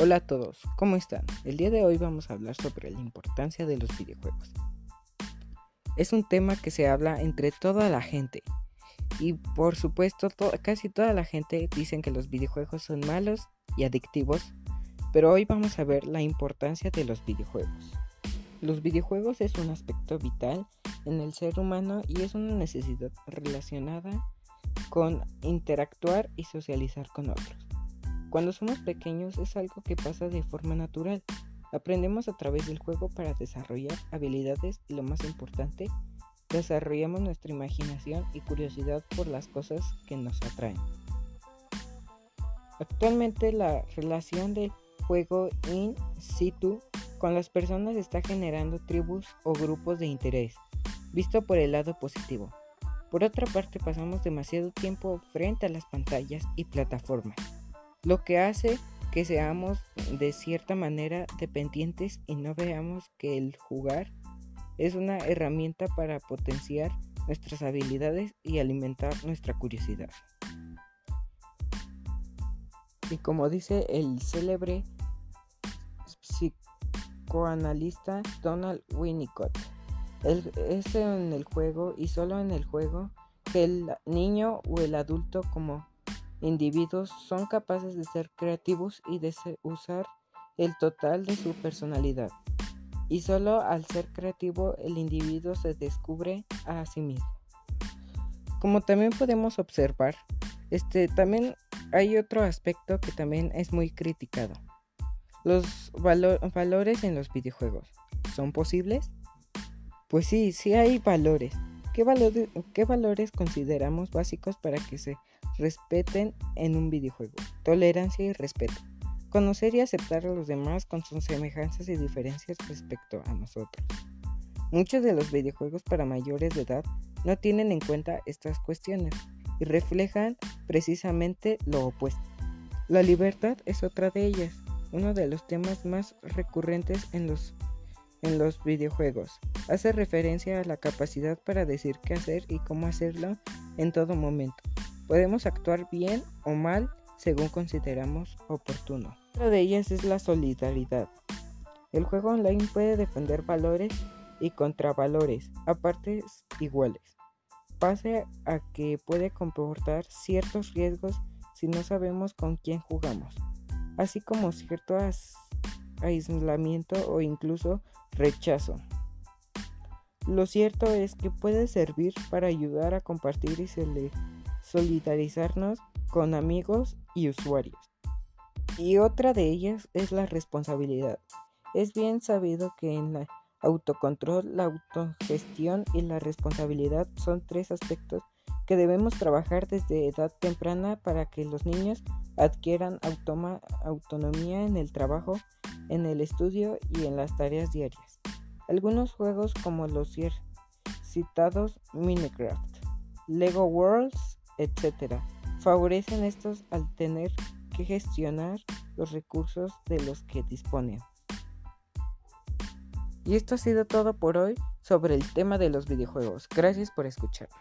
Hola a todos, ¿cómo están? El día de hoy vamos a hablar sobre la importancia de los videojuegos. Es un tema que se habla entre toda la gente y por supuesto casi toda la gente dicen que los videojuegos son malos y adictivos, pero hoy vamos a ver la importancia de los videojuegos. Los videojuegos es un aspecto vital en el ser humano y es una necesidad relacionada con interactuar y socializar con otros. Cuando somos pequeños es algo que pasa de forma natural. Aprendemos a través del juego para desarrollar habilidades y lo más importante, desarrollamos nuestra imaginación y curiosidad por las cosas que nos atraen. Actualmente la relación del juego in situ con las personas está generando tribus o grupos de interés, visto por el lado positivo. Por otra parte, pasamos demasiado tiempo frente a las pantallas y plataformas lo que hace que seamos de cierta manera dependientes y no veamos que el jugar es una herramienta para potenciar nuestras habilidades y alimentar nuestra curiosidad. Y como dice el célebre psicoanalista Donald Winnicott, es en el juego y solo en el juego que el niño o el adulto como individuos son capaces de ser creativos y de usar el total de su personalidad. Y solo al ser creativo el individuo se descubre a sí mismo. Como también podemos observar, este también hay otro aspecto que también es muy criticado. Los valores en los videojuegos. ¿Son posibles? Pues sí, sí hay valores. ¿Qué, ¿Qué valores consideramos básicos para que se respeten en un videojuego. Tolerancia y respeto. Conocer y aceptar a los demás con sus semejanzas y diferencias respecto a nosotros. Muchos de los videojuegos para mayores de edad no tienen en cuenta estas cuestiones y reflejan precisamente lo opuesto. La libertad es otra de ellas, uno de los temas más recurrentes en los, en los videojuegos. Hace referencia a la capacidad para decir qué hacer y cómo hacerlo en todo momento. Podemos actuar bien o mal según consideramos oportuno. Otra de ellas es la solidaridad. El juego online puede defender valores y contravalores a partes iguales, pase a que puede comportar ciertos riesgos si no sabemos con quién jugamos, así como cierto aislamiento o incluso rechazo. Lo cierto es que puede servir para ayudar a compartir y solidarizarnos con amigos y usuarios. Y otra de ellas es la responsabilidad. Es bien sabido que en la autocontrol, la autogestión y la responsabilidad son tres aspectos que debemos trabajar desde edad temprana para que los niños adquieran autonomía en el trabajo, en el estudio y en las tareas diarias. Algunos juegos como los citados Minecraft, Lego Worlds etc. Favorecen estos al tener que gestionar los recursos de los que disponen. Y esto ha sido todo por hoy sobre el tema de los videojuegos. Gracias por escucharnos.